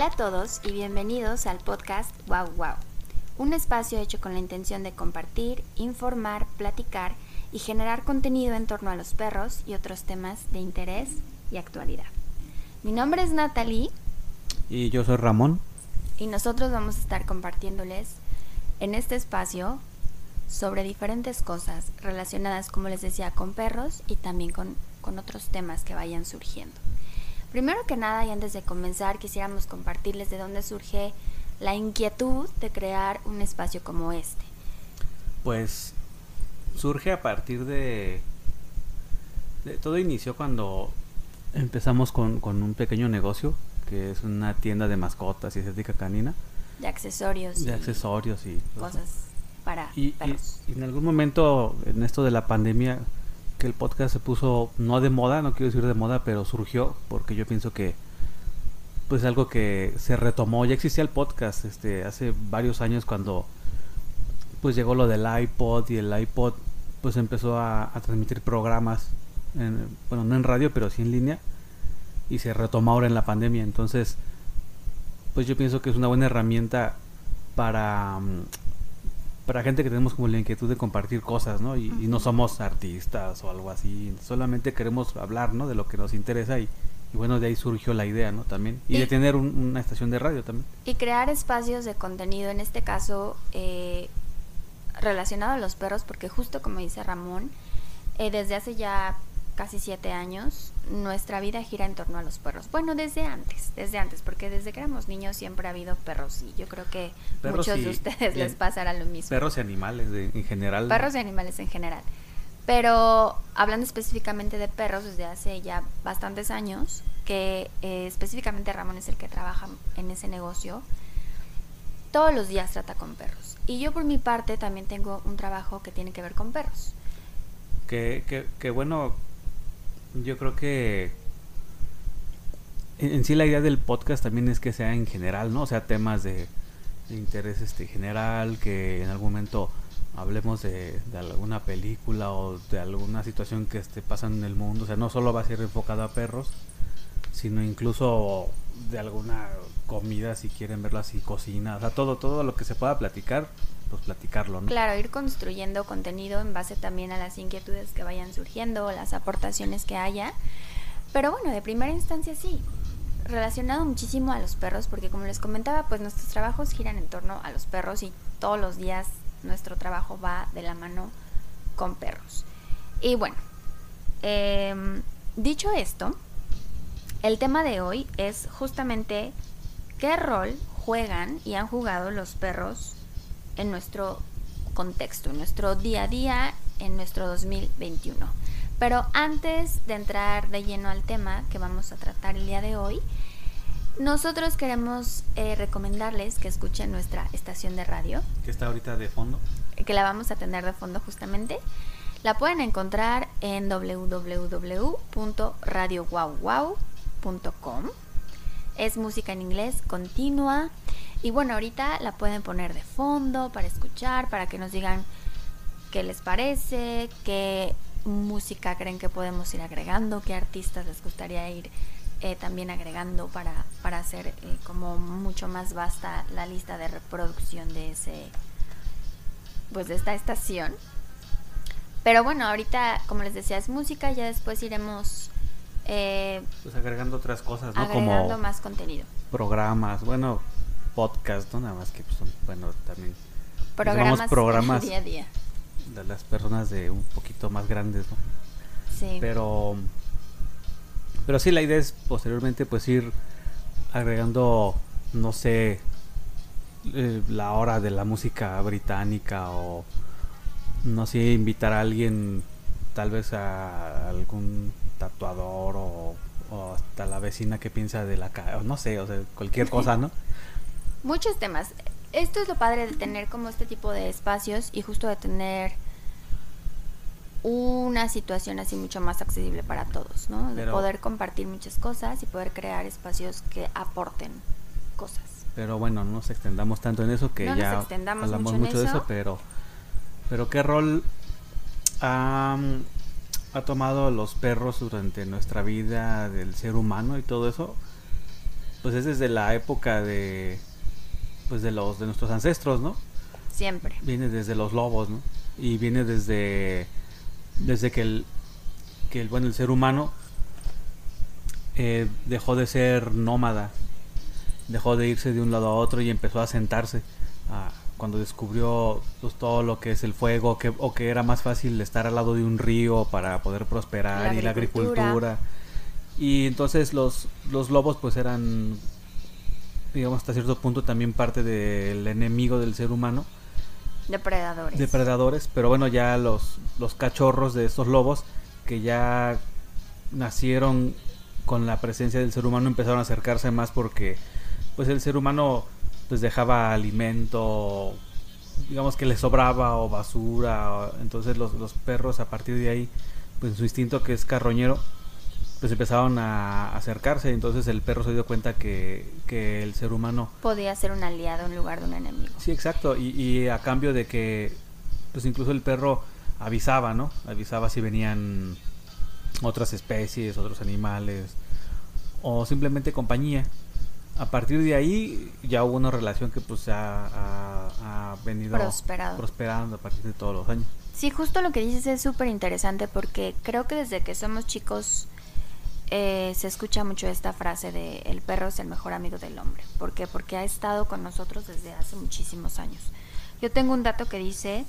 Hola a todos y bienvenidos al podcast Wow Wow, un espacio hecho con la intención de compartir, informar, platicar y generar contenido en torno a los perros y otros temas de interés y actualidad. Mi nombre es Natalie. Y yo soy Ramón. Y nosotros vamos a estar compartiéndoles en este espacio sobre diferentes cosas relacionadas, como les decía, con perros y también con, con otros temas que vayan surgiendo. Primero que nada y antes de comenzar quisiéramos compartirles de dónde surge la inquietud de crear un espacio como este. Pues surge a partir de... todo inició cuando empezamos con, un pequeño negocio que es una tienda de mascotas y estética canina. De accesorios. De accesorios y cosas para y, perros. y en algún momento en esto de la pandemia que el podcast se puso no de moda, no quiero decir de moda, pero surgió porque yo pienso que pues algo que se retomó, ya existía el podcast este hace varios años cuando pues llegó lo del iPod y el iPod pues empezó a, transmitir programas en, bueno, no en radio, pero sí en línea y se retomó ahora en la pandemia, entonces pues yo pienso que es una buena herramienta para mm, para gente que tenemos como la inquietud de compartir cosas, ¿no? Y, no somos artistas o algo así, solamente queremos hablar, ¿no? De lo que nos interesa y, bueno, de ahí surgió la idea, ¿no? También. Y, de tener una estación de radio también. Y crear espacios de contenido, en este caso, eh, relacionado a los perros, porque justo como dice Ramón, eh, desde hace ya casi siete años, nuestra vida gira en torno a los perros. Bueno, desde antes, desde antes, porque desde que éramos niños siempre ha habido perros y yo creo que muchos de ustedes les pasará lo mismo. Perros y animales en general. Perros y animales en general. Pero hablando específicamente de perros, desde hace ya bastantes años, que eh, específicamente Ramón es el que trabaja en ese negocio, todos los días trata con perros. Y yo por mi parte también tengo un trabajo que tiene que ver con perros. Que, que, que bueno, yo creo que en, sí la idea del podcast también es que sea en general, ¿no? O sea, temas de, interés este general, que en algún momento hablemos de, alguna película o de alguna situación que esté pasando en el mundo. O sea, no solo va a ser enfocado a perros, sino incluso de alguna comida, si quieren verlo así, cocina. O sea, todo, todo lo que se pueda platicar, platicarlo. Claro, ir construyendo contenido en base también a las inquietudes que vayan surgiendo, las aportaciones que haya. Pero bueno, de primera instancia sí, relacionado muchísimo a los perros, porque como les comentaba, pues nuestros trabajos giran en torno a los perros y todos los días nuestro trabajo va de la mano con perros. Y bueno, em, dicho esto, el tema de hoy es justamente qué rol juegan y han jugado los perros en nuestro contexto, en nuestro día a día, en nuestro 2021. Pero antes de entrar de lleno al tema que vamos a tratar el día de hoy, nosotros queremos eh, recomendarles que escuchen nuestra estación de radio. Que está ahorita de fondo. Que la vamos a tener de fondo justamente. La pueden encontrar en www.radiowowwow.com. Es música en inglés continua y bueno, ahorita la pueden poner de fondo para escuchar, para que nos digan qué les parece, qué música creen que podemos ir agregando, qué artistas les gustaría ir eh, también agregando para, para hacer eh, como mucho más vasta la lista de reproducción de ese pues de esta estación. Pero bueno, ahorita como les decía es música, ya después iremos eh, pues agregando otras cosas, ¿no? Agregando más contenido. Programas, bueno, podcast, ¿no? Nada más que pues, son, bueno, también programas, programas día a día. de las personas de un poquito más grandes, ¿no? Sí. Pero, pero sí, la idea es posteriormente pues ir agregando, no sé, eh, la hora de la música británica o, no sé, invitar a alguien, tal vez a algún tatuador o, o hasta la vecina que piensa de la casa, no sé, o sea, cualquier cosa, ¿no? muchos temas. Esto es lo padre de tener como este tipo de espacios y justo de tener una situación así mucho más accesible para todos, ¿no? De poder compartir muchas cosas y poder crear espacios que aporten cosas. Pero bueno, no nos extendamos tanto en eso que ya hablamos mucho, de eso, pero pero qué rol ha tomado los perros durante nuestra vida del ser humano y todo eso pues es desde la época de pues de los de nuestros ancestros, ¿no? Siempre. Viene desde los lobos, ¿no? Y viene desde desde que el que el bueno el ser humano eh, dejó de ser nómada, dejó de irse de un lado a otro y empezó a sentarse. A, cuando descubrió pues, todo lo que es el fuego, que, o que era más fácil estar al lado de un río para poder prosperar y la agricultura. Y entonces los, los lobos pues eran, digamos, hasta cierto punto también parte del enemigo del ser humano. Depredadores. Depredadores, pero bueno, ya los, los cachorros de estos lobos que ya nacieron con la presencia del ser humano empezaron a acercarse más porque pues el ser humano pues dejaba alimento, digamos que le sobraba o basura, entonces los, los perros a partir de ahí, pues su instinto que es carroñero, pues empezaron a acercarse, entonces el perro se dio cuenta que, que el ser humano podía ser un aliado en lugar de un enemigo. Sí, exacto, y, y a cambio de que, pues incluso el perro avisaba, ¿no? Avisaba si venían otras especies, otros animales, o simplemente compañía a partir de ahí ya hubo una relación que pues ha, ha, venido prosperando a partir de todos los años. Sí, justo lo que dices es súper interesante porque creo que desde que somos chicos eh, se escucha mucho esta frase de el perro es el mejor amigo del hombre. ¿Por qué? Porque ha estado con nosotros desde hace muchísimos años. Yo tengo un dato que dice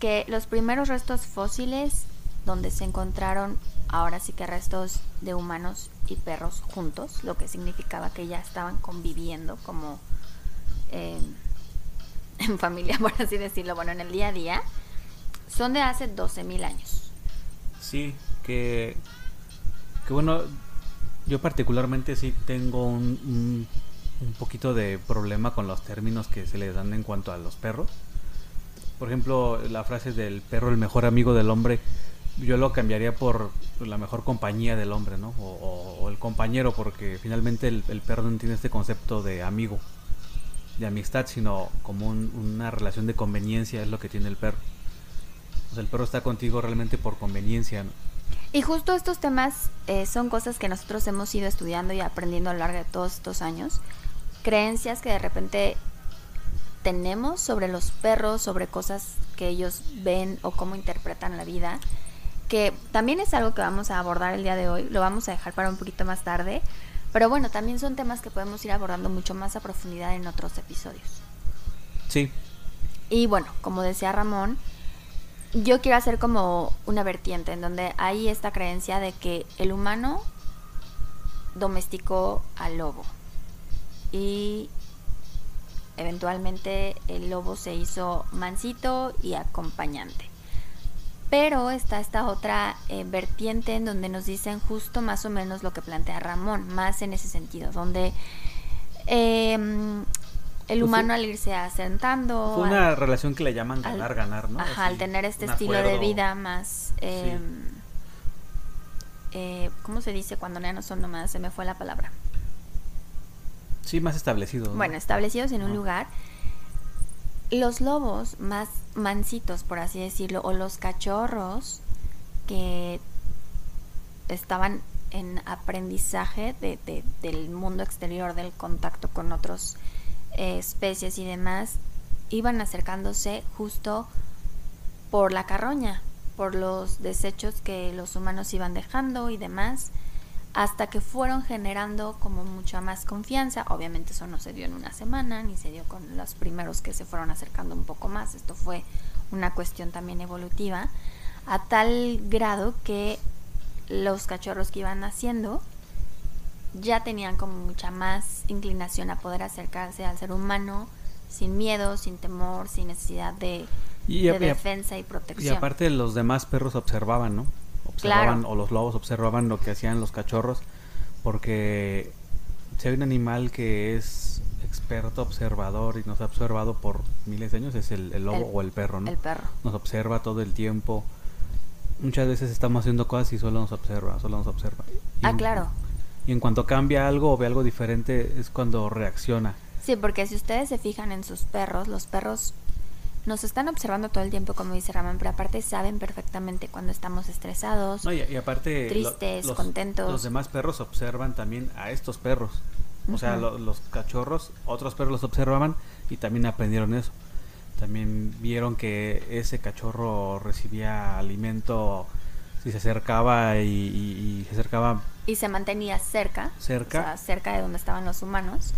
que los primeros restos fósiles donde se encontraron ahora sí que restos de humanos y perros juntos, lo que significaba que ya estaban conviviendo como eh, en familia, por así decirlo, bueno, en el día a día, son de hace 12.000 años. Sí, que, que bueno, yo particularmente sí tengo un, un poquito de problema con los términos que se le dan en cuanto a los perros. Por ejemplo, la frase del perro el mejor amigo del hombre yo lo cambiaría por la mejor compañía del hombre, ¿no? O, el compañero, porque finalmente el, perro no tiene este concepto de amigo, de amistad, sino como una relación de conveniencia es lo que tiene el perro. O sea, el perro está contigo realmente por conveniencia, ¿no? Y justo estos temas eh, son cosas que nosotros hemos ido estudiando y aprendiendo a lo largo de todos estos años. Creencias que de repente tenemos sobre los perros, sobre cosas que ellos ven o cómo interpretan la vida que también es algo que vamos a abordar el día de hoy, lo vamos a dejar para un poquito más tarde, pero bueno, también son temas que podemos ir abordando mucho más a profundidad en otros episodios. Sí. Y bueno, como decía Ramón, yo quiero hacer como una vertiente en donde hay esta creencia de que el humano domesticó al lobo y eventualmente el lobo se hizo mansito y acompañante. Pero está esta otra eh, vertiente en donde nos dicen justo más o menos lo que plantea Ramón, más en ese sentido, donde em, el pues humano al irse asentando... Fue una relación que le llaman ganar-ganar, ¿no? Ajá, al tener este estilo de vida más... Em, eh, ¿Cómo se dice cuando ya no son nomás? Se me fue la palabra. Sí, más establecidos. Bueno, establecidos en un lugar los lobos más mansitos, por así decirlo, o los cachorros que estaban en aprendizaje de, del mundo exterior, del contacto con otras eh, especies y demás, iban acercándose justo por la carroña, por los desechos que los humanos iban dejando y demás hasta que fueron generando como mucha más confianza. Obviamente eso no se dio en una semana, ni se dio con los primeros que se fueron acercando un poco más. Esto fue una cuestión también evolutiva, a tal grado que los cachorros que iban naciendo ya tenían como mucha más inclinación a poder acercarse al ser humano sin miedo, sin temor, sin necesidad de, defensa y protección. Y aparte los demás perros observaban, ¿no? Observaban o los lobos observaban lo que hacían los cachorros porque si hay un animal que es experto observador y nos ha observado por miles de años es el, lobo o el perro, ¿no? El perro. Nos observa todo el tiempo. Muchas veces estamos haciendo cosas y solo nos observa, solo nos observa. ah, claro. Y en cuanto cambia algo o ve algo diferente es cuando reacciona. Sí, porque si ustedes se fijan en sus perros, los perros nos están observando todo el tiempo, como dice Ramón, pero aparte saben perfectamente cuando estamos estresados, y, aparte tristes, contentos. Los demás perros observan también a estos perros. O sea, lo- los cachorros, otros perros los observaban y también aprendieron eso. También vieron que ese cachorro recibía alimento si se acercaba y, y- y se acercaba Y se mantenía cerca. Cerca. O sea, cerca de donde estaban los humanos.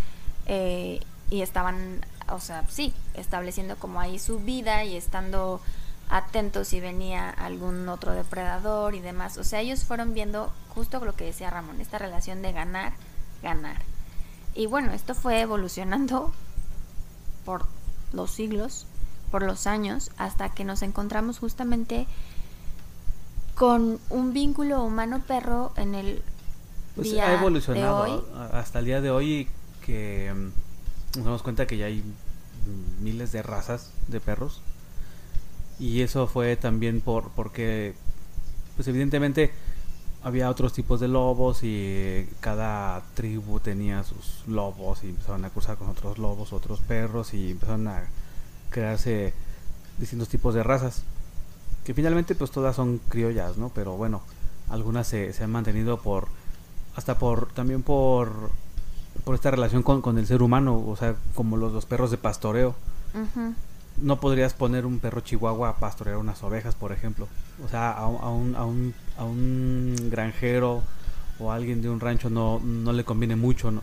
eh, y estaban, o sea, sí, estableciendo como ahí su vida y estando atentos si venía algún otro depredador y demás. O sea, ellos fueron viendo justo lo que decía Ramón, esta relación de ganar, ganar. Y bueno, esto fue evolucionando por los siglos, por los años, hasta que nos encontramos justamente con un vínculo humano-perro en el Pues día ha de evolucionado hoy. hasta el día de hoy que mm, nos damos cuenta que ya hay miles de razas de perros y eso fue también por porque pues evidentemente había otros tipos de lobos y cada tribu tenía sus lobos y empezaron a cruzar con otros lobos, otros perros y empezaron a crearse distintos tipos de razas que finalmente pues todas son criollas, ¿no? Pero bueno, algunas se, se han mantenido por hasta por también por por esta relación con, con el ser humano, o sea, como los, los perros de pastoreo. No podrías poner un perro chihuahua a pastorear unas ovejas, por ejemplo. O sea, a, un- a un, a, un, a un granjero o a alguien de un rancho no, no le conviene mucho, ¿no?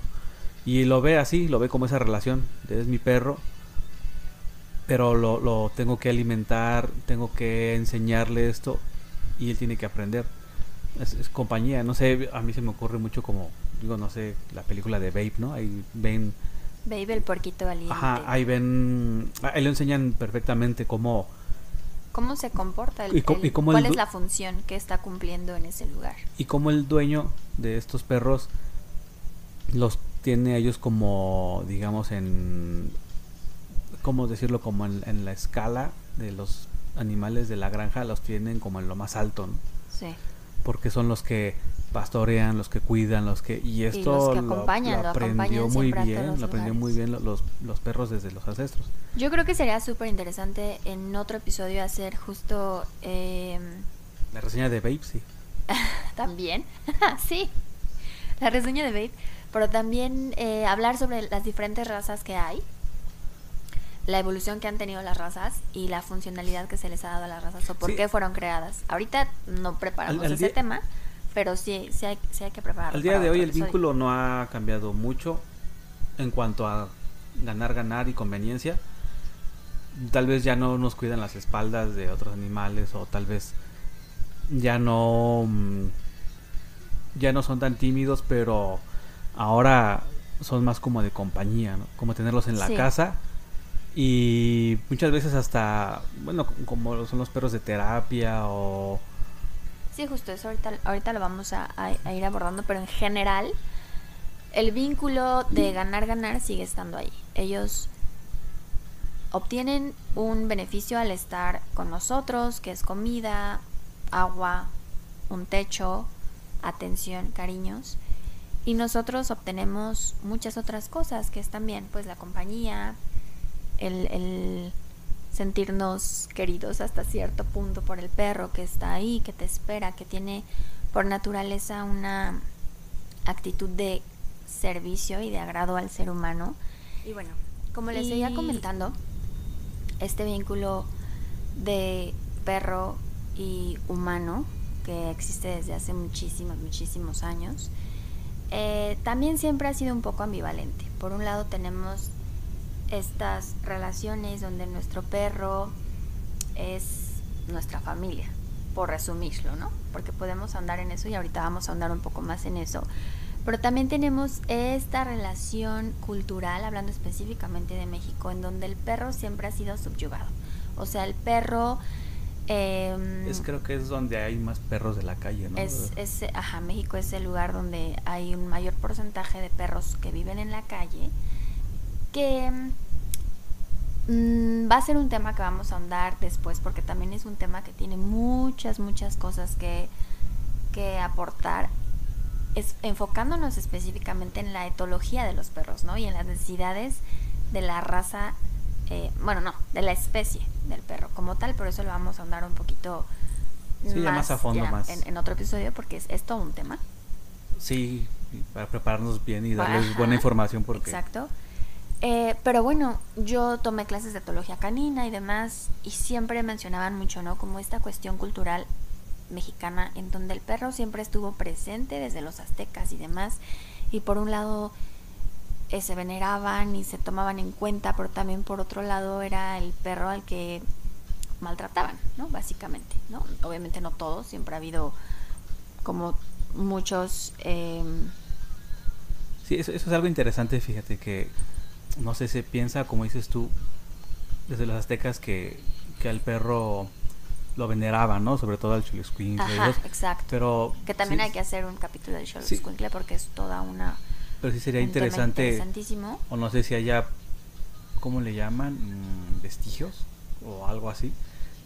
Y lo ve así, lo ve como esa relación, es mi perro, pero lo, lo tengo que alimentar, tengo que enseñarle esto y él tiene que aprender. Es, es compañía, no sé, a mí se me ocurre mucho como, digo, no sé, la película de Babe, ¿no? Ahí ven, Baby el puerquito valiente. ajá, ahí ven, ahí lo enseñan perfectamente cómo, ¿Cómo se comporta el, Y el- y cómo ¿Cuál es la función que está cumpliendo en ese lugar? y cómo el dueño de estos perros los tiene a ellos como, digamos, en, ¿cómo decirlo? Como en, en la escala de los animales de la granja, los tienen como en lo más alto, ¿no? Sí. Porque son los que pastorean, los que cuidan, los que... Y esto los que lo- acompañan, lo, aprendió muy bien, lo aprendió muy bien lo- los, los perros desde los ancestros. Yo creo que sería súper interesante en otro episodio hacer justo eh, La reseña de Babe, sí. también, sí, la reseña de Babe, pero también eh, hablar sobre las diferentes razas que hay, la evolución que han tenido las razas y la funcionalidad que se les ha dado a las razas o por Sí. qué fueron creadas. Ahorita no preparamos Al- al ese día- tema, pero sí, sí, hay, sí hay que prepararlo. Al día de hoy el episodio. vínculo no ha cambiado mucho en cuanto a ganar, ganar y conveniencia. Tal vez ya no nos cuidan las espaldas de otros animales o tal vez ya no mm, ya no son tan tímidos, pero ahora son más como de compañía, ¿no? Como tenerlos en la Sí. casa y muchas veces hasta bueno, como son los perros de terapia o Sí, justo eso ahorita, ahorita lo vamos a, ir abordando, pero en general el vínculo de ganar-ganar sigue estando ahí. Ellos obtienen un beneficio al estar con nosotros, que es comida, agua, un techo, atención, cariños. Y nosotros obtenemos muchas otras cosas, que es también pues la compañía, el, el sentirnos queridos hasta cierto punto por el perro que está ahí, que te espera, que tiene por naturaleza una actitud de servicio y de agrado al ser humano. Y bueno, como les seguía comentando, este vínculo de perro y humano que existe desde hace muchísimos, muchísimos años, eh, también siempre ha sido un poco ambivalente. Por un lado tenemos estas relaciones donde nuestro perro es nuestra familia, por resumirlo, ¿no? Porque podemos andar en eso y ahorita vamos a andar un poco más en eso. Pero también tenemos esta relación cultural, hablando específicamente de México, en donde el perro siempre ha sido subyugado. O sea, el perro... em, es creo que es donde hay más perros de la calle, ¿no? es, es- ajá, México es el lugar donde hay un mayor porcentaje de perros que viven en la calle, que mm, va a ser un tema que vamos a ahondar después, porque también es un tema que tiene muchas, muchas cosas que, que aportar, es, enfocándonos específicamente en la etología de los perros, ¿no? Y en las necesidades de la raza, eh, bueno, no, de la especie del perro como tal, pero eso lo vamos a ahondar un poquito Sí, más a fondo, ya más. En, en otro episodio porque es, es todo un tema. Sí, para prepararnos bien y darles buena información porque... Exacto. Eh, pero bueno, yo tomé clases de etología canina y demás y siempre mencionaban mucho, ¿no? Como esta cuestión cultural mexicana en donde el perro siempre estuvo presente desde los aztecas y demás y por un lado eh, se veneraban y se tomaban en cuenta, pero también por otro lado era el perro al que maltrataban, ¿no? Básicamente, ¿no? Obviamente no todos, siempre ha habido como muchos... Eh... Sí, eso, eso, es algo interesante, fíjate que, no sé, se piensa, como dices tú, desde los aztecas que, que al perro lo veneraban, ¿no? Sobre todo al Xoloscuincle. Ajá, exacto. Pero, que también hay que hacer un capítulo del Xoloscuincle sí. porque es toda una... Pero sí sería interesante... O no sé si haya, ¿cómo le llaman? Mm, vestigios o algo así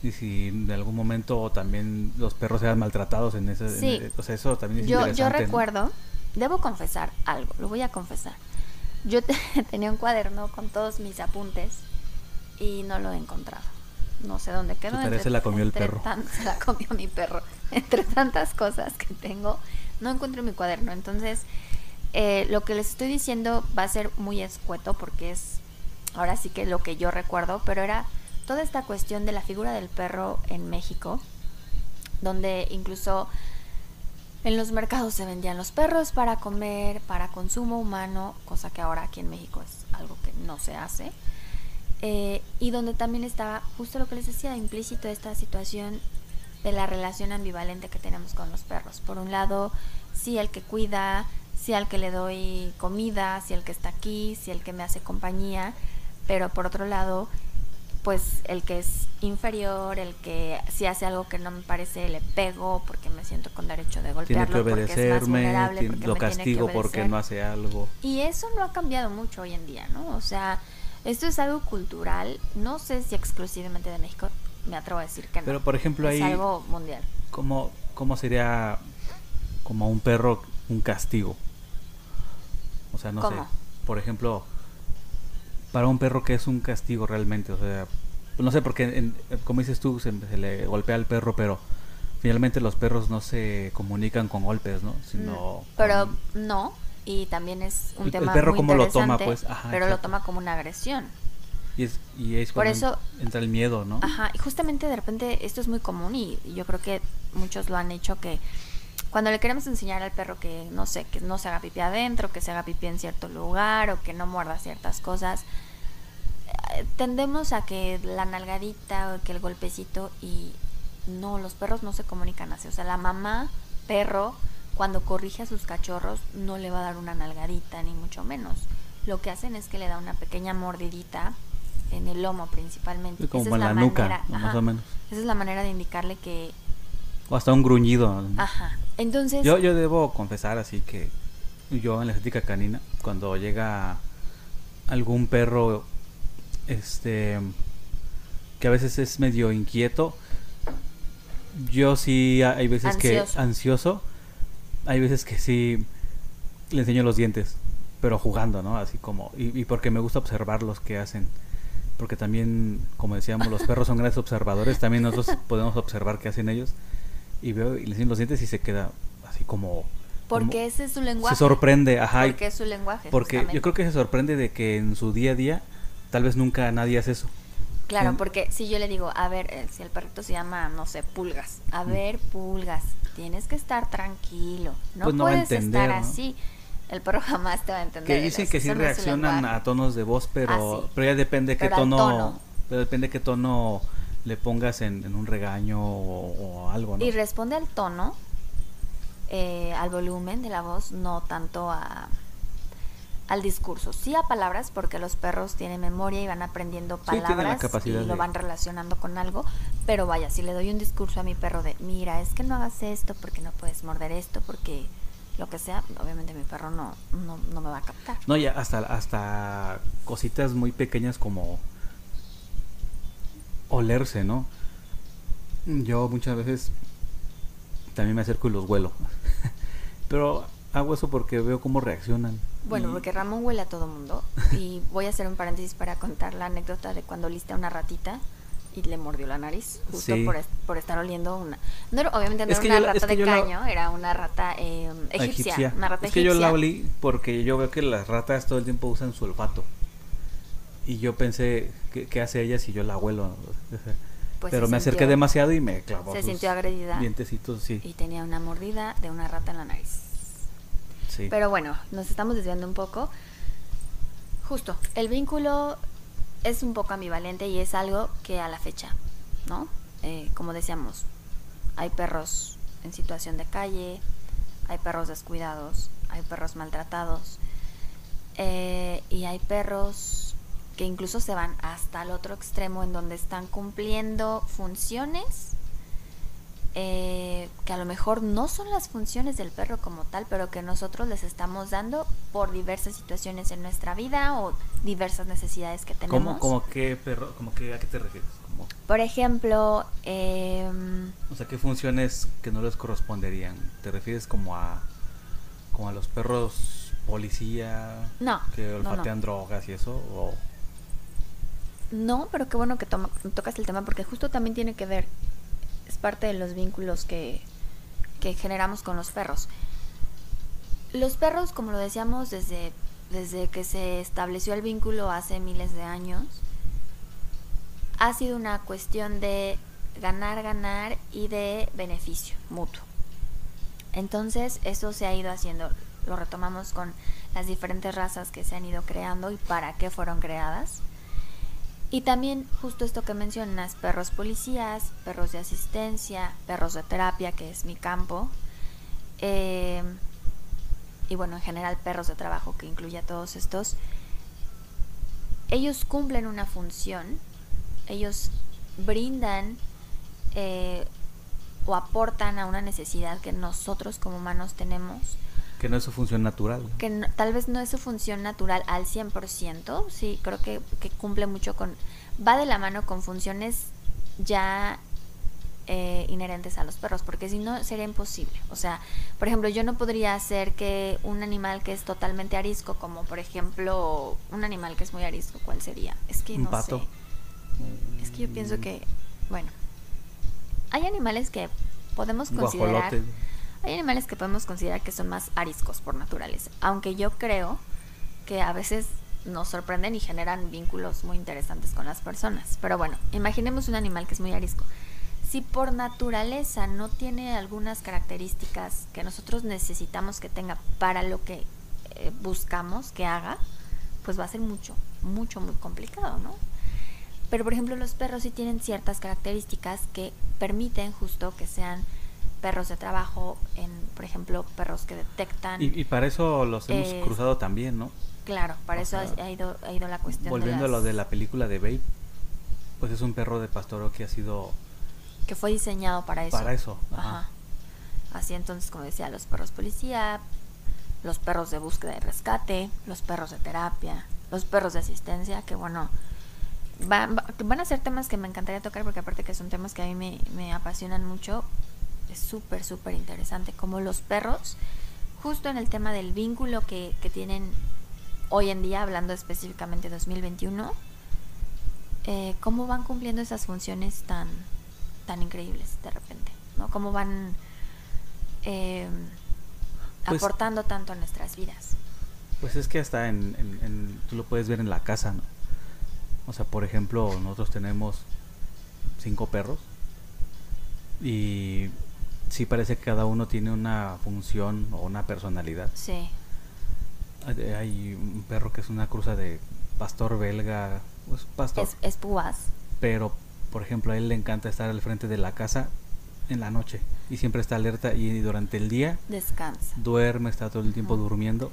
y si en algún momento también los perros eran maltratados en ese, sí. en, o sea, eso también es yo, interesante. Yo recuerdo, ¿no? debo confesar algo, lo voy a confesar. Yo te, tenía un cuaderno con todos mis apuntes y no lo he encontrado. No sé dónde quedó. Entre, se la comió el perro. Tan, se la comió mi perro. Entre tantas cosas que tengo, no encuentro mi cuaderno. Entonces, eh, lo que les estoy diciendo va a ser muy escueto porque es ahora sí que lo que yo recuerdo, pero era toda esta cuestión de la figura del perro en México, donde incluso en los mercados se vendían los perros para comer, para consumo humano, cosa que ahora aquí en México es algo que no se hace. Eh, y donde también estaba justo lo que les decía, implícito esta situación de la relación ambivalente que tenemos con los perros. Por un lado, sí el que cuida, sí al que le doy comida, sí el que está aquí, sí el que me hace compañía, pero por otro lado, pues el que es inferior, el que si hace algo que no me parece le pego porque me siento con derecho de golpearlo, tiene que obedecerme, porque es más vulnerable, tiene, porque lo me castigo tiene que porque no hace algo. Y eso no ha cambiado mucho hoy en día, ¿no? O sea, esto es algo cultural, no sé si exclusivamente de México, me atrevo a decir que no. Pero por ejemplo es ahí algo mundial. ¿cómo, ¿Cómo sería como un perro un castigo? O sea, no ¿Cómo? sé. Por ejemplo, para un perro que es un castigo realmente, o sea, no sé porque en, como dices tú se, se, le golpea al perro, pero finalmente los perros no se comunican con golpes, ¿no? Sino Mm, pero con- no, y también es un El- el tema perro muy cómo lo toma, pues, ajá, pero lo toma como una agresión. y es y es Por eso- entra el miedo, ¿no? Ajá, y justamente de repente esto es muy común y yo creo que muchos lo han hecho que cuando le queremos enseñar al perro que no sé, que no se haga pipí adentro, que se haga pipí en cierto lugar o que no muerda ciertas cosas, eh, tendemos a que la nalgadita o que el golpecito y no, los perros no se comunican así, o sea, la mamá perro cuando corrige a sus cachorros no le va a dar una nalgadita ni mucho menos. Lo que hacen es que le da una pequeña mordidita en el lomo principalmente. como Esa en es la, la nuca, manera, más ajá. o menos. Esa es la manera de indicarle que... O hasta un gruñido. Ajá. Entonces... Yo, yo debo confesar así que yo en la estética canina, cuando llega algún perro este que a veces es medio inquieto, yo sí ha- hay veces Ansioso. que ansioso, hay veces que sí le enseño los dientes, pero jugando, ¿no? Así como y, y porque me gusta observar los que hacen. Porque también, como decíamos, los perros son grandes observadores, también nosotros podemos observar qué hacen ellos. Y veo y le enseño los dientes y se queda así como porque como- ese es su lenguaje. se sorprende, ajá. Porque es su lenguaje. porque justamente. yo creo que se sorprende de que en su día a día tal vez nunca nadie hace eso. Claro, porque si yo le digo, a ver, eh, si el perrito se llama, no sé, pulgas, a Mm. ver, pulgas, tienes que estar tranquilo, no Pues no puedes entender, estar ¿no? así. El perro jamás te va a entender. Que dicen que sí reaccionan a tonos de voz, pero Ah, sí. pero ya depende qué Pero al tono, tono. pero depende qué tono le pongas en, en un regaño o, o algo, ¿no? Y responde al tono, eh, al volumen de la voz, no tanto a al discurso, sí a palabras, porque los perros tienen memoria y van aprendiendo palabras y lo van relacionando con algo, pero vaya, si le doy un discurso a mi perro de, mira, es que no hagas esto, porque no puedes morder esto, porque lo que sea, obviamente mi perro no, no, no me va a captar. No, ya hasta hasta cositas muy pequeñas como olerse, ¿no? Yo muchas veces también me acerco y los huelo. Pero hago eso porque veo cómo reaccionan. Bueno, Y- porque Ramón huele a todo mundo. Y voy a hacer un paréntesis para contar la anécdota de cuando liste a una ratita y le mordió la nariz justo Sí. por, est- por estar oliendo una no obviamente no Es era una la- rata de la- caño era una rata eh, egipcia, una rata es que yo la olí porque yo veo que las ratas todo el tiempo usan su olfato. Y yo pensé, ¿qué, qué hace ella si yo la huelo? Pues Pero me acerqué sintió- demasiado y me clavó. se sus sintió agredida Dientecitos, sí. y tenía una mordida de una rata en la nariz sí. Pero bueno, nos estamos desviando un poco. Justo, el vínculo es un poco ambivalente y es algo que a la fecha, ¿no? Eh, como decíamos, hay perros en situación de calle, hay perros descuidados, hay perros maltratados eh, y hay perros que incluso se van hasta el otro extremo en donde están cumpliendo funciones eh, que a lo mejor no son las funciones del perro como tal, pero que nosotros les estamos dando por diversas situaciones en nuestra vida o diversas necesidades que tenemos. ¿Cómo, cómo qué perro, cómo qué, a qué te refieres? Como, Por ejemplo, em, o sea, ¿qué funciones que no les corresponderían? ¿Te refieres como a, como a los perros policía no, que no, no. olfatean drogas y eso? O, No, pero qué bueno que tocas el tema porque justo también tiene que ver, es parte de los vínculos que, que generamos con los perros. Los perros, como lo decíamos, desde, desde que se estableció el vínculo hace miles de años, ha sido una cuestión de ganar, ganar y de beneficio mutuo. Entonces eso se ha ido haciendo, lo retomamos con las diferentes razas que se han ido creando y para qué fueron creadas. Y también justo esto que mencionas, perros policías, perros de asistencia, perros de terapia, que es mi campo. eh, y bueno, en general perros de trabajo, que incluye a todos estos. Ellos cumplen una función, ellos brindan eh, o aportan a una necesidad que nosotros como humanos tenemos que no es su función natural. que no- tal vez no es su función natural al 100%, sí, creo que, que cumple mucho con, va de la mano con funciones ya eh, inherentes a los perros, porque si no sería imposible. O sea, por ejemplo, yo no podría hacer que un animal que es totalmente arisco, como por ejemplo un animal que es muy arisco, ¿cuál sería? Es que Un no pato. sé. Es que yo pienso que, bueno, hay animales que podemos considerar... Guajolote. Hay animales que podemos considerar que son más ariscos por naturaleza, aunque yo creo que a veces nos sorprenden y generan vínculos muy interesantes con las personas. Pero bueno, imaginemos un animal que es muy arisco. Si por naturaleza no tiene algunas características que nosotros necesitamos que tenga para lo que eh, buscamos que haga, pues va a ser mucho, mucho, muy complicado, ¿no? Pero por ejemplo los perros sí tienen ciertas características que permiten justo que sean perros de trabajo, en por ejemplo perros que detectan. Y, y para eso los hemos Eh, cruzado también, ¿no? claro, para o eso ha- sea, ha, ido, ha ido la cuestión. Volviendo de a lo de la película de Babe, pues es un perro de pastoreo que ha sido que fue diseñado para eso. para eso. Ajá. Ajá. Así entonces, como decía, los perros policía, los perros de búsqueda y rescate, los perros de terapia, los perros de asistencia, que bueno, van, va- van a ser temas que me encantaría tocar porque aparte que son temas que a mí me, me apasionan mucho, es súper, súper interesante como los perros, justo en el tema del vínculo que, que tienen hoy en día, hablando específicamente de 2021, eh, cómo van cumpliendo esas funciones tan, tan increíbles de repente, ¿no? Cómo van eh, Pues- aportando tanto a nuestras vidas. Pues es que hasta en, en- en- tú lo puedes ver en la casa, ¿no? O sea, por ejemplo, nosotros tenemos cinco perros y sí parece que cada uno tiene una función o una personalidad. Sí, Hay- un perro que es una cruza de pastor belga, pues pastor, es, es púas. pero por ejemplo a él le encanta estar al frente de la casa en la noche y siempre está alerta y durante el día Descansa. duerme, está todo el tiempo durmiendo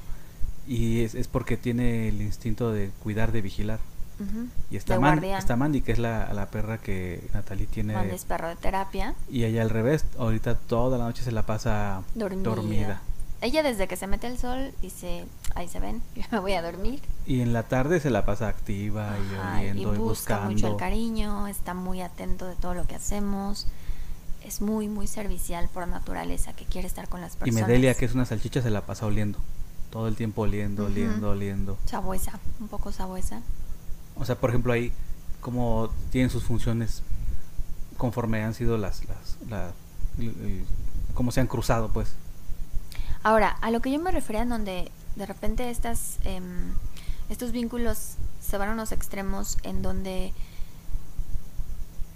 y es, es porque tiene el instinto de cuidar, de vigilar. Ujú. Y está, Man- está Mandy, que es la, la perra que Natalie tiene. Mandy es perro de terapia. Y ella al revés, ahorita toda la noche se la pasa Dormida. dormida. Ella desde que se mete el sol dice, ahí se ven, yo me voy a dormir. Y en la tarde se la pasa activa y Ajá, oliendo y, busca buscando. mucho el cariño, está muy atento de todo lo que hacemos. Es muy, muy servicial por naturaleza, que quiere estar con las y personas. Medelia, que es una salchicha, se la pasa oliendo. Todo el tiempo oliendo, oliendo, oliendo. Sabuesa, un poco sabuesa. O sea, por ejemplo, ahí cómo tienen sus funciones conforme han sido las, las la, cómo se han cruzado, pues. Ahora, a lo que yo me refería en donde de repente estas, em, estos vínculos se van a unos extremos en donde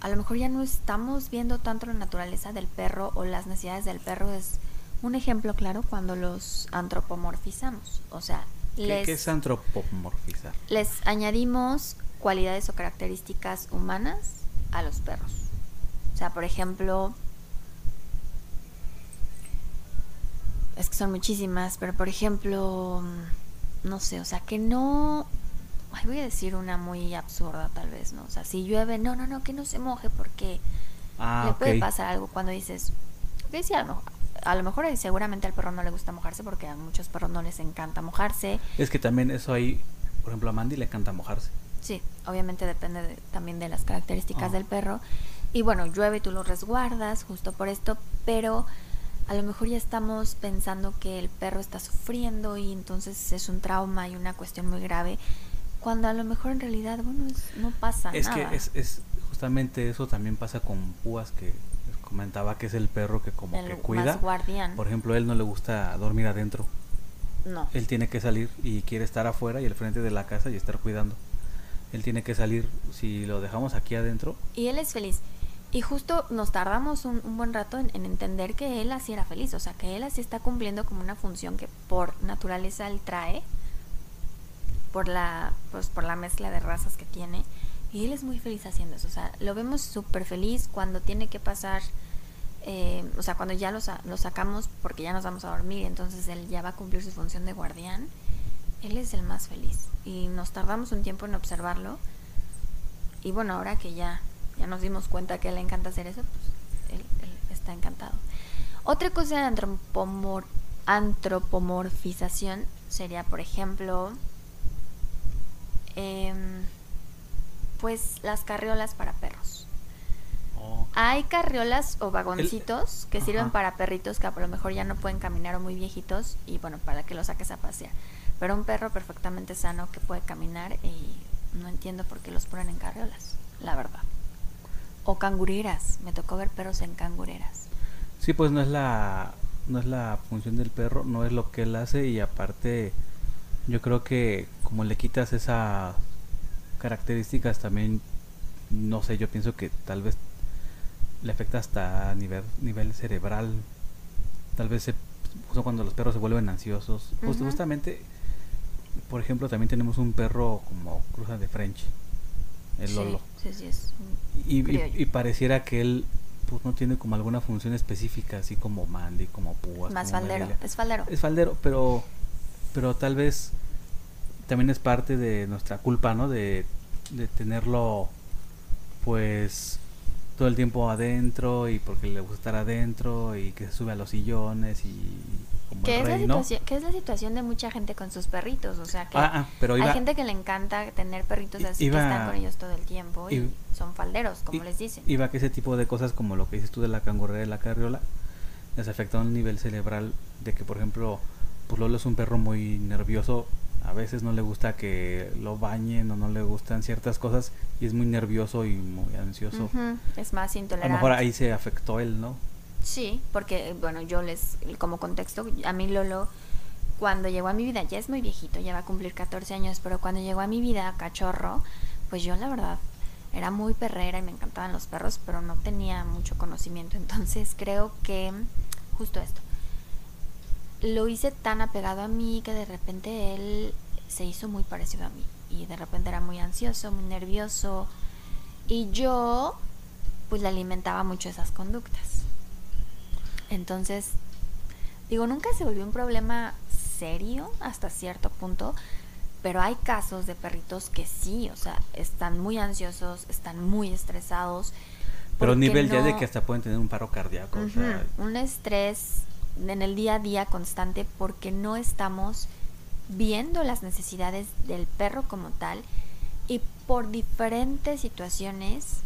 a lo mejor ya no estamos viendo tanto la naturaleza del perro o las necesidades del perro. Es un ejemplo claro cuando los antropomorfizamos. O sea, ¿Qué, ¿Qué es antropomorfizar? Les añadimos cualidades o características humanas a los perros. O sea, por ejemplo, es que son muchísimas, pero por ejemplo, no sé, o sea, que no... Ay, voy a decir una muy absurda tal vez, ¿no? O sea, si llueve, no, no, no, que no se moje porque ah, le puede pasar algo cuando dices, ok, sí, a lo mejor, a lo mejor seguramente al perro no le gusta mojarse porque a muchos perros no les encanta mojarse. Es que también eso ahí, por ejemplo, a Mandy le encanta mojarse. Sí, obviamente depende también de las características ah. del perro. Y bueno, llueve y tú lo resguardas justo por esto, pero a lo mejor ya estamos pensando que el perro está sufriendo y entonces es un trauma y una cuestión muy grave, cuando a lo mejor en realidad, bueno, no pasa es nada. Es que es, justamente eso también pasa con Púas, que comentaba que es el perro que como que cuida. guardián. Por ejemplo, él no le gusta dormir adentro. No. Él tiene que salir y quiere estar afuera y al frente de la casa y estar cuidando. Él tiene que salir si lo dejamos aquí adentro. Y él es feliz. Y justo nos tardamos un, buen rato en, entender que él así era feliz, o sea, que él así está cumpliendo como una función que por naturaleza él trae, por la, pues, por la mezcla de razas que tiene, y él es muy feliz haciendo eso, o sea, lo vemos súper feliz cuando tiene que pasar, eh, o sea, cuando ya lo, lo sacamos porque ya nos vamos a dormir, entonces él ya va a cumplir su función de guardián, él es el más feliz, y nos tardamos un tiempo en observarlo, y bueno, ahora que ya ya nos dimos cuenta que le encanta hacer eso, pues él, está encantado. Otra cosa de antropomor antropomorfización sería, por ejemplo, em, pues las carriolas para perros. Oh. Hay carriolas o vagoncitos que sirven para perritos que a lo mejor ya no pueden caminar o muy viejitos y bueno, para que los saques a pasear. Pero un perro perfectamente sano que puede caminar y no entiendo por qué los ponen en carriolas, la verdad. O cangureras, me tocó ver perros en cangureras. Sí, pues no es la no es la función del perro, no es lo que él hace y aparte yo creo que como le quitas esas características también no sé, yo pienso que tal vez le afecta hasta a nivel nivel cerebral. Tal vez se, cuando los perros se vuelven ansiosos. Pues justamente por ejemplo, también tenemos un perro como cruza de French el Lolo. Sí, sí, es y, pareciera que él pues no tiene como alguna función específica, así como Mandy, como Púas. Más faldero, es faldero. Es faldero, pero, pero tal vez también es parte de nuestra culpa, ¿no? De, de tenerlo, pues, todo el tiempo adentro y porque le gusta estar adentro y que se sube a los sillones y ¿Qué es, la situación, es la situación de mucha gente con sus perritos, o sea que ah, ah, pero hay gente que le encanta tener perritos así que están con ellos todo el tiempo y, son falderos, como les dicen. Iba que ese tipo de cosas como lo que dices tú de la cangurera y la carriola les afecta a un nivel cerebral de que por ejemplo, pues Lolo es un perro muy nervioso, a veces no le gusta que lo bañen o no le gustan ciertas cosas y es muy nervioso y muy ansioso. Es más intolerante. A lo mejor ahí se afectó él, ¿no? Sí, porque, bueno, yo les, como contexto, a mí Lolo, cuando llegó a mi vida, ya es muy viejito, ya va a cumplir 14 años, pero cuando llegó a mi vida, cachorro, pues yo la verdad era muy perrera y me encantaban los perros, pero no tenía mucho conocimiento. Entonces creo que, justo esto, lo hice tan apegado a mí que de repente él se hizo muy parecido a mí. Y de repente era muy ansioso, muy nervioso. Y yo, pues le alimentaba mucho esas conductas. Entonces, digo, nunca se volvió un problema serio hasta cierto punto, pero hay casos de perritos que sí, o sea, están muy ansiosos, están muy estresados. Pero a nivel ya de que hasta pueden tener un paro cardíaco. Un estrés en el día a día constante porque no estamos viendo las necesidades del perro como tal y por diferentes situaciones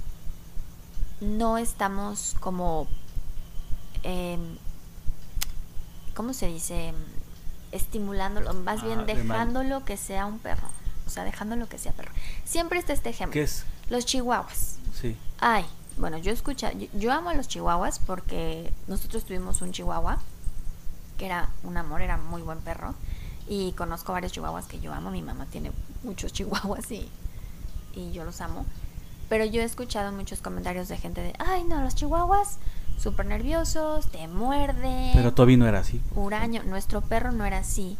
no estamos como eh, ¿cómo se dice? Estimulándolo, más bien ah, dejándolo que sea un perro. O sea, dejándolo que sea perro. Siempre está este ejemplo. ¿Qué es? Los chihuahuas. Sí. Ay, bueno, yo escucha, yo, yo amo a los chihuahuas porque nosotros tuvimos un chihuahua que era un amor, era muy buen perro y conozco varios chihuahuas que yo amo. Mi mamá tiene muchos chihuahuas y, y yo los amo. Pero yo he escuchado muchos comentarios de gente de, ay no, los chihuahuas súper nerviosos, te muerden. Pero Toby no era así. Huraño, nuestro perro no era así.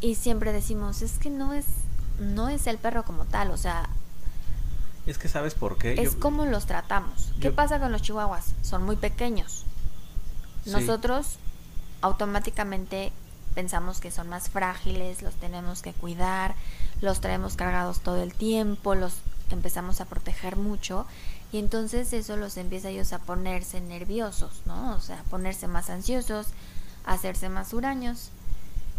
Y siempre decimos, es que no es, no es el perro como tal, o sea, Es que sabes por qué. es Yo- como los tratamos. ¿Qué pasa con los chihuahuas? Son muy pequeños. Sí. Nosotros automáticamente pensamos que son más frágiles, los tenemos que cuidar, los traemos cargados todo el tiempo, los empezamos a proteger mucho y entonces eso los empieza a ellos a ponerse nerviosos, ¿no? O sea, a ponerse más ansiosos, a hacerse más huraños.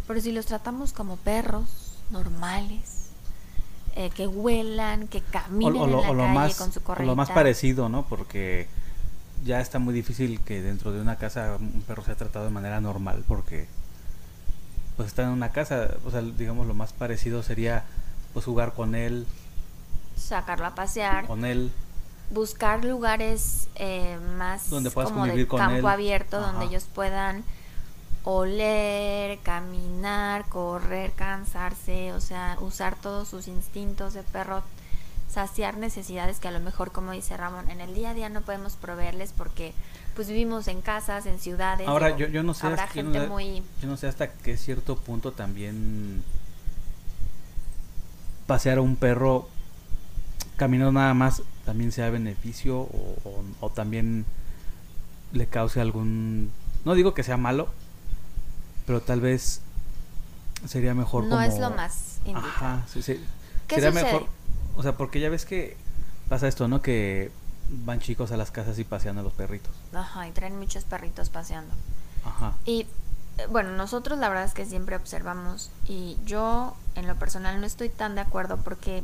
Pero si los tratamos como perros normales, eh, que huelan, que o, caminen o lo, en la o lo calle más, con su o correita. lo más parecido, ¿no? Porque ya está muy difícil que dentro de una casa un perro sea tratado de manera normal porque pues está en una casa, o sea, digamos lo más parecido sería pues jugar con él, sacarlo a pasear, con él, buscar lugares eh, más Donde puedas como de con campo él. abierto donde ellos puedan oler, caminar, correr, cansarse, o sea, usar todos sus instintos de perro, saciar necesidades que a lo mejor, como dice Ramón, en el día a día no podemos proveerles porque pues vivimos en casas, en ciudades. Ahora, digo, yo, yo no sé, habrá hasta- yo no gente muy yo no sé hasta qué cierto punto también pasear a un perro caminando nada más también sea beneficio o, o- o también le cause algún... No digo que sea malo, pero tal vez sería mejor no es lo más indicado. Ajá, sí, sí. ¿Qué sería sucede? mejor... O sea, porque ya ves que pasa esto, ¿no? Que van chicos a las casas y pasean a los perritos. Ajá, y traen muchos perritos paseando. Ajá. Y eh, bueno, nosotros la verdad es que siempre observamos y yo en lo personal no estoy tan de acuerdo porque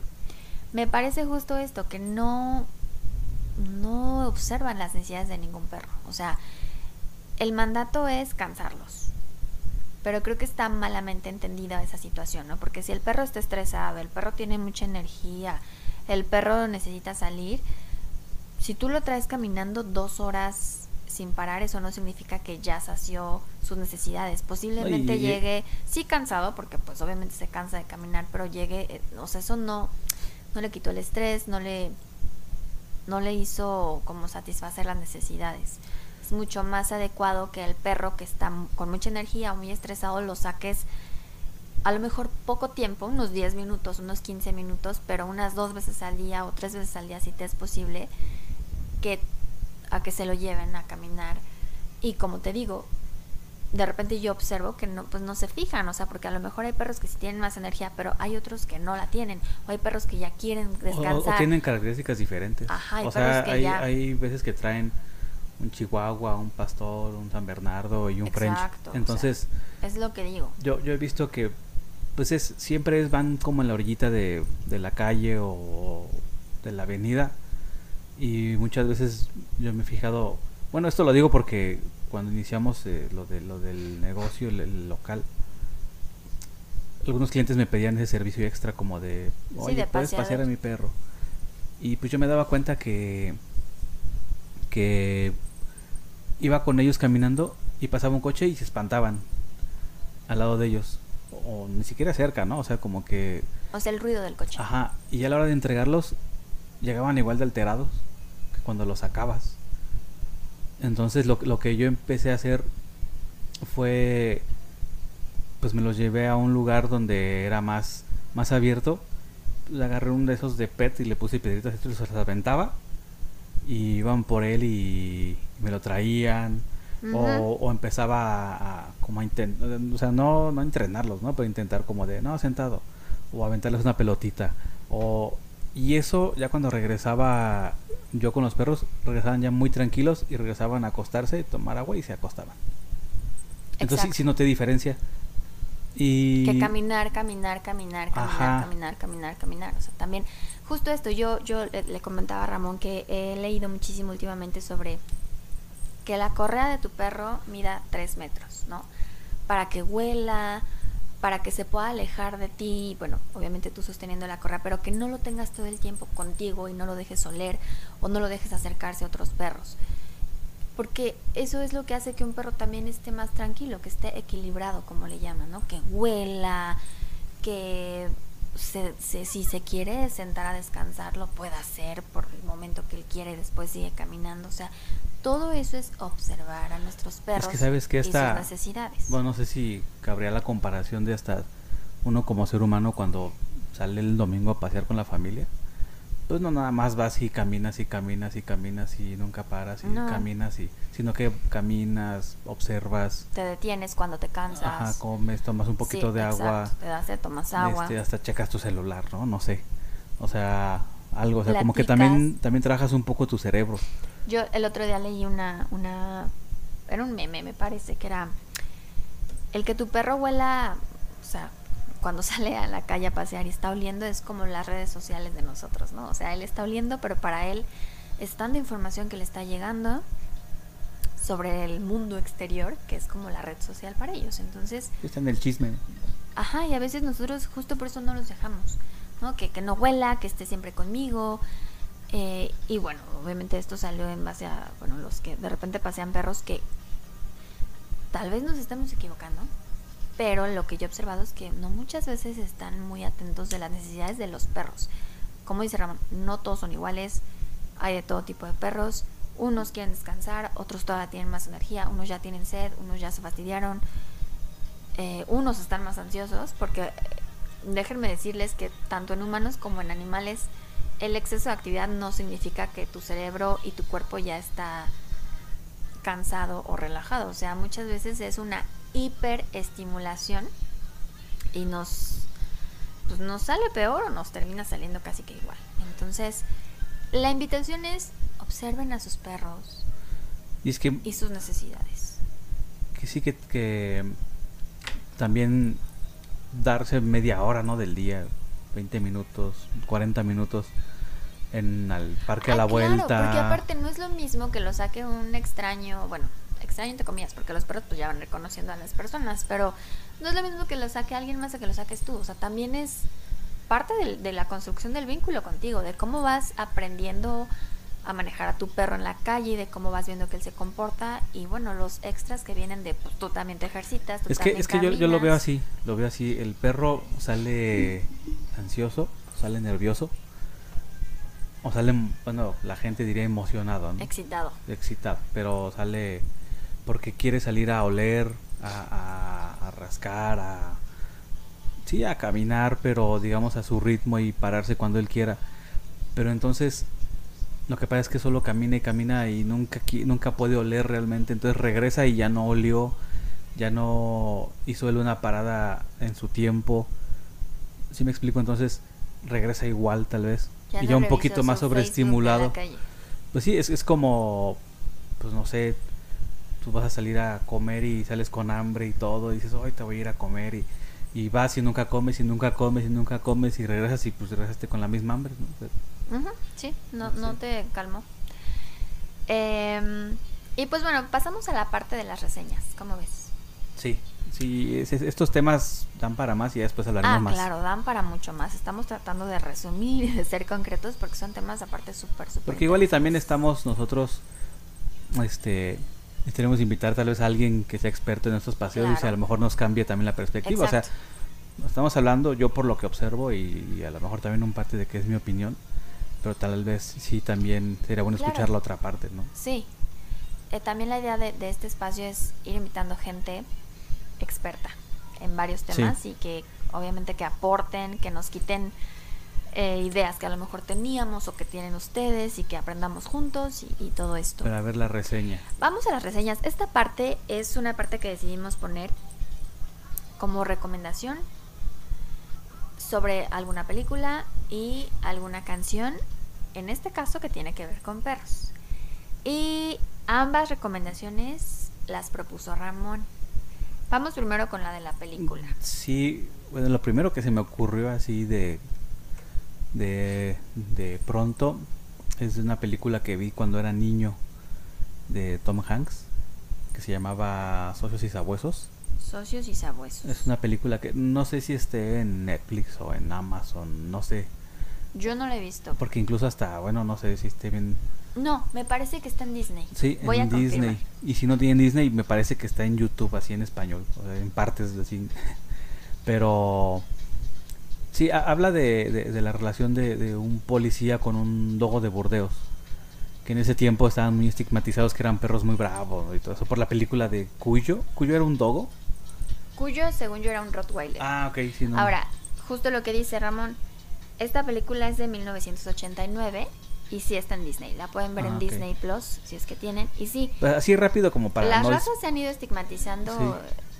me parece justo esto, que no, no observan las necesidades de ningún perro. O sea, el mandato es cansarlos. Pero creo que está malamente entendida esa situación, ¿no? Porque si el perro está estresado, el perro tiene mucha energía, el perro necesita salir, si tú lo traes caminando dos horas sin parar, eso no significa que ya sació sus necesidades. Posiblemente llegue, sí cansado, porque pues obviamente se cansa de caminar, pero llegue, eh, o sea, eso no, no le quitó el estrés, no le, no le hizo como satisfacer las necesidades. Es mucho más adecuado que el perro que está con mucha energía o muy estresado lo saques a lo mejor poco tiempo, unos 10 minutos, unos 15 minutos, pero unas dos veces al día o tres veces al día si te es posible, que a que se lo lleven a caminar. Y como te digo, de repente yo observo que no, pues no se fijan, o sea, porque a lo mejor hay perros que sí tienen más energía, pero hay otros que no la tienen, o hay perros que ya quieren O- O, descansar. tienen características diferentes. Ajá, hay o sea, que hay, ya- hay veces que traen un chihuahua, un pastor, un san bernardo y un Exacto, french. o sea, Entonces, Es lo que digo. yo, yo he visto que pues es siempre es, van como en la orillita de, de la calle o de la avenida y muchas veces yo me he fijado, bueno, esto lo digo porque cuando iniciamos eh, lo de lo del negocio, el, el local, algunos clientes me pedían ese servicio extra como de, oye, de puedes pasear a mi perro. Y pues yo me daba cuenta que que iba con ellos caminando y pasaba un coche y se espantaban al lado de ellos o, o ni siquiera cerca, ¿no? O sea, como que O sea, el ruido del coche. Ajá, y a la hora de entregarlos llegaban igual de alterados que cuando los sacabas. Entonces lo, lo que yo empecé a hacer fue, pues me los llevé a un lugar donde era más, más abierto. Le agarré uno de esos de PET y le puse piedritas y se las aventaba. Y iban por él y me lo traían. O, o empezaba a, a como a intentar, o sea, no, no entrenarlos, ¿no? Pero intentar como de, no, sentado. O aventarles una pelotita. O, y eso ya cuando regresaba yo con los perros, regresaban ya muy tranquilos y regresaban a acostarse, tomar agua y se acostaban. Entonces sí, Exacto. sí noté diferencia. Y... Que caminar, caminar, caminar, caminar, Ajá. caminar, caminar, caminar. O sea, también, justo esto, yo, yo le, comentaba a Ramón que he leído muchísimo últimamente sobre que la correa de tu perro mida 3 metros, ¿no? Para que huela, para que se pueda alejar de ti, bueno, obviamente tú sosteniendo la correa, pero que no lo tengas todo el tiempo contigo y no lo dejes oler o no lo dejes acercarse a otros perros. Porque eso es lo que hace que un perro también esté más tranquilo, que esté equilibrado, como le llaman, ¿no? Que huela, que si se quiere sentar a descansar, lo pueda hacer por el momento que él quiere y después sigue caminando. O sea, todo eso es observar a nuestros perros que sabes que esta, y sus necesidades. Bueno, no sé si cabría la comparación de hasta uno como ser humano cuando sale el domingo a pasear con la familia pues no nada más vas y caminas y caminas y caminas y nunca paras y caminas y sino que caminas, observas, te detienes cuando te cansas, ajá, comes, tomas un poquito de agua, te das tomas agua, este, hasta checas tu celular, ¿no? No sé, o sea, algo, o sea, como que también también trabajas un poco tu cerebro. Yo el otro día leí una una era un meme, me parece que era el que tu perro huela, o sea, cuando sale a la calle a pasear y está oliendo es como las redes sociales de nosotros, ¿no? O sea, él está oliendo, pero para él es tanta información que le está llegando sobre el mundo exterior, que es como la red social para ellos. Entonces... Está en el chisme. Ajá, y a veces nosotros justo por eso no los dejamos, ¿no? Que, que no huela, que esté siempre conmigo. Eh, y bueno, obviamente esto salió en base a, bueno, los que de repente pasean perros que tal vez nos estamos equivocando, pero lo que yo he observado es que no muchas veces están muy atentos de las necesidades de los perros. Como dice Ramón, no todos son iguales, hay de todo tipo de perros. Unos quieren descansar, otros todavía tienen más energía, unos ya tienen sed, unos ya se fastidiaron, eh, unos están más ansiosos, porque eh, déjenme decirles que tanto en humanos como en animales, el exceso de actividad no significa que tu cerebro y tu cuerpo ya está cansado o relajado. O sea, muchas veces es una hiperestimulación y nos, pues nos sale peor o nos termina saliendo casi que igual. Entonces, la invitación es observen a sus perros y, es que, y sus necesidades. Que sí que, que también darse media hora ¿no? del día, 20 minutos, 40 minutos en el parque a la vuelta. Porque aparte no es lo mismo que lo saque un extraño, bueno, extraño entre comillas, porque los perros pues ya van reconociendo a las personas, pero no es lo mismo que lo saque alguien más a que lo saques tú, o sea, también es parte de, la construcción del vínculo contigo, de cómo vas aprendiendo a manejar a tu perro en la calle, de cómo vas viendo que él se comporta y bueno, los extras que vienen de pues, tú también te ejercitas. es que, es que yo, yo, lo veo así, lo veo así, el perro sale ansioso, sale nervioso o sale, bueno, la gente diría emocionado, ¿no? Excitado. Excitado, pero sale porque quiere salir a oler, a, rascar, a... Sí, a caminar, pero digamos a su ritmo y pararse cuando él quiera. Pero entonces lo que pasa es que solo camina y camina y nunca, nunca puede oler realmente. Entonces regresa y ya no olió, ya no hizo él una parada en su tiempo. ¿Sí me explico? Entonces regresa igual tal vez. y ya un poquito más sobreestimulado. Pues sí, es, es como, pues no sé, tú vas a salir a comer y sales con hambre y todo, y dices, hoy te voy a ir a comer y, y vas y nunca comes y nunca comes y nunca comes y regresas y pues regresaste con la misma hambre, ¿no? sí, no, no te calmo. Em, y pues bueno, pasamos a la parte de las reseñas, ¿cómo ves? Sí, sí, estos temas dan para más y después hablaremos ah, más. claro, dan para mucho más. Estamos tratando de resumir y de ser concretos porque son temas aparte súper, súper. Porque igual y también estamos nosotros, este, tenemos que invitar tal vez a alguien que sea experto en estos paseos y a lo mejor nos cambie también la perspectiva. O sea, estamos hablando yo por lo que observo y, a lo mejor también un parte de que es mi opinión, pero tal vez sí también sería bueno escuchar la otra parte, ¿no? Sí. Eh, también la idea de, este espacio es ir invitando gente experta en varios temas y que obviamente que aporten, que nos quiten eh, ideas que a lo mejor teníamos o que tienen ustedes y que aprendamos juntos y, todo esto. Para ver la reseña. Vamos a las reseñas. Esta parte es una parte que decidimos poner como recomendación sobre alguna película y alguna canción, en este caso que tiene que ver con perros. Y ambas recomendaciones las propuso Ramón. Vamos primero con la de la película. Sí, bueno, lo primero que se me ocurrió así de de, de pronto es una película que vi cuando era niño de Tom Hanks que se llamaba Socios y Sabuesos. Socios y sabuesos. Es una película que no sé si esté en Netflix o en Amazon, no sé. Yo no la he visto. Porque incluso hasta, bueno, no sé si esté bien. No, me parece que está en Disney. Sí, Voy en a Disney. confirmar. Y si no tiene en Disney, me parece que está en YouTube, así en español, o sea, en partes así. Pero sí, ha- habla de, de- de la relación de, de un policía con un dogo de Burdeos. Que en ese tiempo estaban muy estigmatizados, que eran perros muy bravos y todo eso. Por la película de Cuyo. ¿Cuyo era un dogo? Cuyo, según yo, era un Rottweiler. Ah, ok, sí, no. Ahora, justo lo que dice Ramón, esta película es de 1989 y sí está en Disney. La pueden ver Ah, en. Disney Plus, si es que tienen. Y sí, Así rápido como para las no... razas se han ido estigmatizando Sí.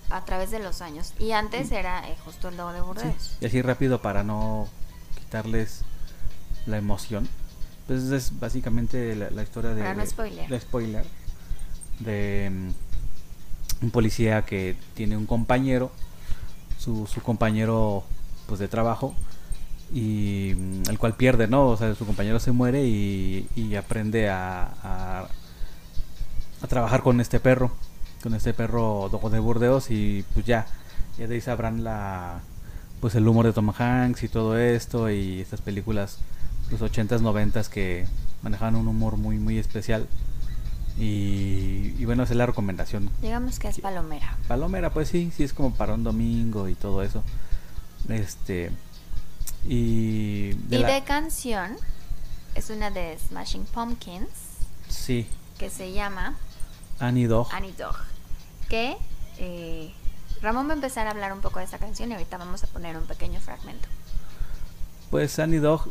A través de los años. Y antes era eh, justo el dogo de Sí, Burdeos. y así rápido para no quitarles la emoción. Pues es básicamente la, la historia de... Para no de spoiler. De mm, un policía que tiene un compañero, su, su compañero pues de trabajo, y mm, el cual pierde, ¿no? O sea, su compañero se muere y, y aprende a, a, a trabajar con este perro, con este perro dogo de Burdeos y pues ya, ya de ahí sabrán la pues el humor de Tom Hanks y todo esto y estas películas los 80s, 90s que manejaban un humor muy muy especial y, y bueno, esa es la recomendación. Digamos que es palomera. Palomera, pues sí, sí es como para un domingo y todo eso. Este y de y la- de canción, es una de Smashing Pumpkins sí, que se llama Annie Dog. Annie Dog. Que eh, Ramón va a empezar a hablar un poco de esta canción y ahorita vamos a poner un pequeño fragmento. Pues Annie Dog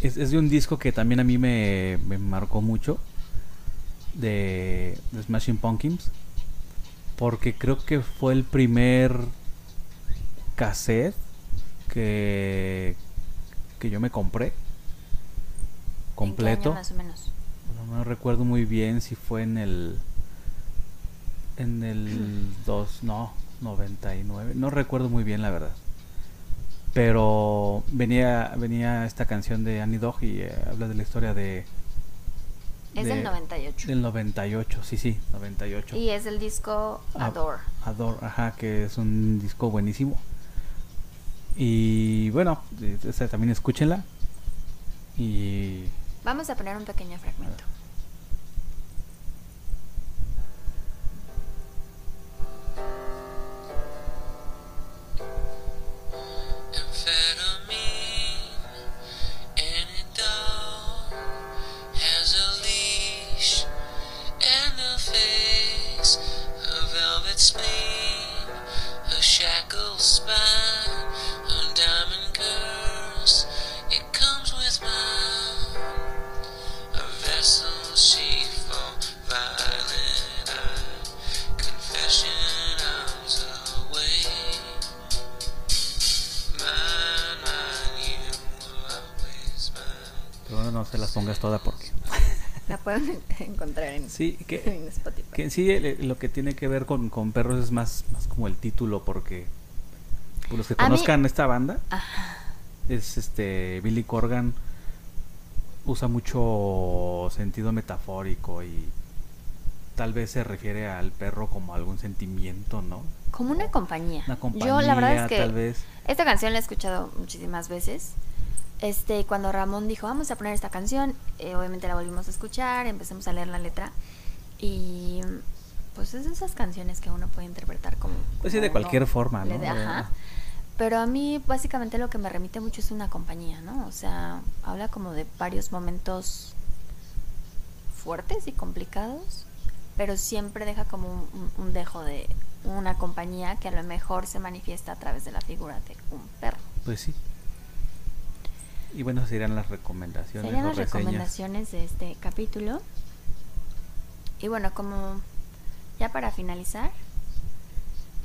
es, es de un disco que también a mí me, me marcó mucho de, de Smashing Pumpkins porque creo que fue el primer cassette que que yo me compré ¿En qué completo año más o menos? no me recuerdo muy bien si fue en el en el 2 no 99 no recuerdo muy bien la verdad pero venía venía esta canción de Annie Dog y eh, habla de la historia de Es de- del 98. del 98 sí sí 98 Y es el disco Ah, Adore. Adore, ajá, que es un disco buenísimo. Y bueno, eh, esta también escúchenla. Y Vamos a poner un pequeño fragmento. Sí, que, en Spotify. que en sí el- lo que tiene que ver con, con perros es más, más como el título, porque por los que A mí- conozcan esta banda, Ajá. es este Billy Corgan usa mucho sentido metafórico y tal vez se refiere al perro como algún sentimiento, ¿no? Como una compañía. Una compañía, Yo la verdad es que tal vez. esta canción la he escuchado muchísimas veces. Este, cuando Ramón dijo, vamos a poner esta canción, eh, obviamente la volvimos a escuchar, empezamos a leer la letra y pues es de esas canciones que uno puede interpretar como... Pues sí, de cualquier forma, ¿no? dé, ajá. Pero a mí básicamente lo que me remite mucho es una compañía, ¿no? O sea, habla como de varios momentos fuertes y complicados, pero siempre deja como un- un dejo de una compañía que a lo mejor se manifiesta a través de la figura de un perro. Pues sí. Y bueno, serían las recomendaciones Serían las reseñas. recomendaciones de este capítulo. Y bueno, como ya para finalizar,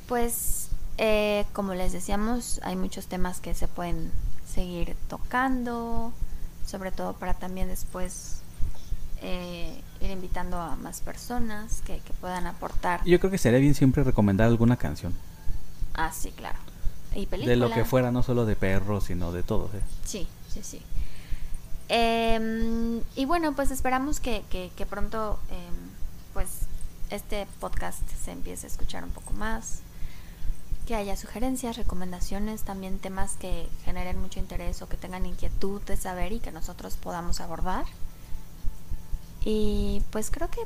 pues eh, como les decíamos, hay muchos temas que se pueden seguir tocando, sobre todo para también después eh, ir invitando a más personas que, que puedan aportar. Yo creo que sería bien siempre recomendar alguna canción. Ah, sí, claro. Y película. De lo que fuera, no solo de perros, sino de todo. ¿eh? Sí, sí, sí. Em, y bueno, pues esperamos que, que, que pronto em, pues este podcast se empiece a escuchar un poco más, que haya sugerencias, recomendaciones, también temas que generen mucho interés o que tengan inquietud de saber y que nosotros podamos abordar. Y pues creo que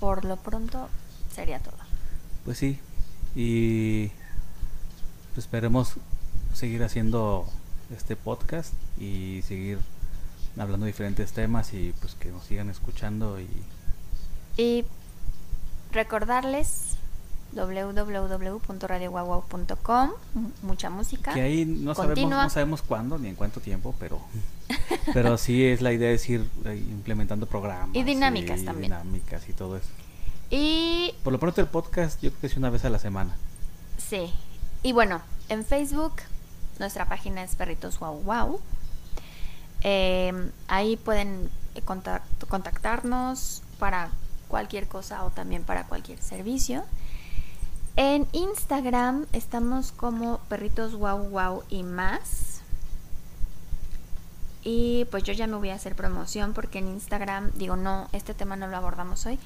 por lo pronto sería todo. Pues sí, y pues esperemos seguir haciendo este podcast y seguir hablando de diferentes temas y pues que nos sigan escuchando y Y recordarles www.radioguaguau.com, mucha música. que ahí no sabemos, no sabemos cuándo ni en cuánto tiempo, pero pero sí es la idea es ir eh, implementando programas Y dinámicas también. dinámicas y todo eso. Y Por lo pronto el podcast yo creo que es una vez a la semana. sí. Y bueno, en Facebook nuestra página es Perritos Wow Wow. Eh, ahí pueden contact- contactarnos para cualquier cosa o también para cualquier servicio. En Instagram estamos como Perritos Wow Wow y más. Y pues yo ya me voy a hacer promoción porque en Instagram, digo, no, este tema no lo abordamos hoy,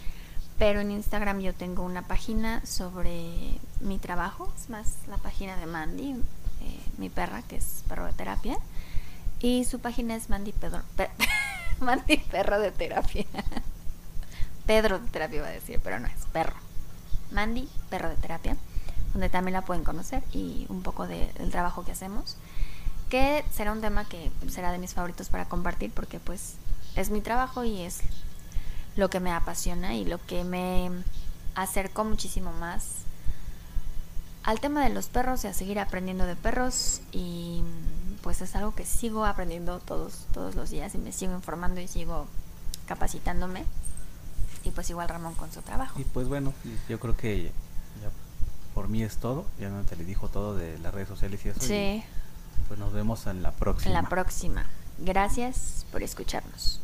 pero en Instagram yo tengo una página sobre mi trabajo, es más la página de Mandy, eh, mi perra, que es perro de terapia. Y su página es Mandy Pedro, Pe- Mandy Perro de Terapia. Pedro de Terapia iba a decir, pero no es perro. Mandy Perro de Terapia, donde también la pueden conocer y un poco de- del trabajo que hacemos. Que será un tema que será de mis favoritos para compartir porque pues es mi trabajo y es lo que me apasiona y lo que me acercó muchísimo más al tema de los perros y a seguir aprendiendo de perros y pues es algo que sigo aprendiendo todos todos los días y me sigo informando y sigo capacitándome y pues igual Ramón con su trabajo. Y pues bueno, yo creo que ya por mí es todo. Ya no te le dijo todo de las redes sociales y eso. Sí, y pues nos vemos en la próxima. en la próxima. Gracias por escucharnos.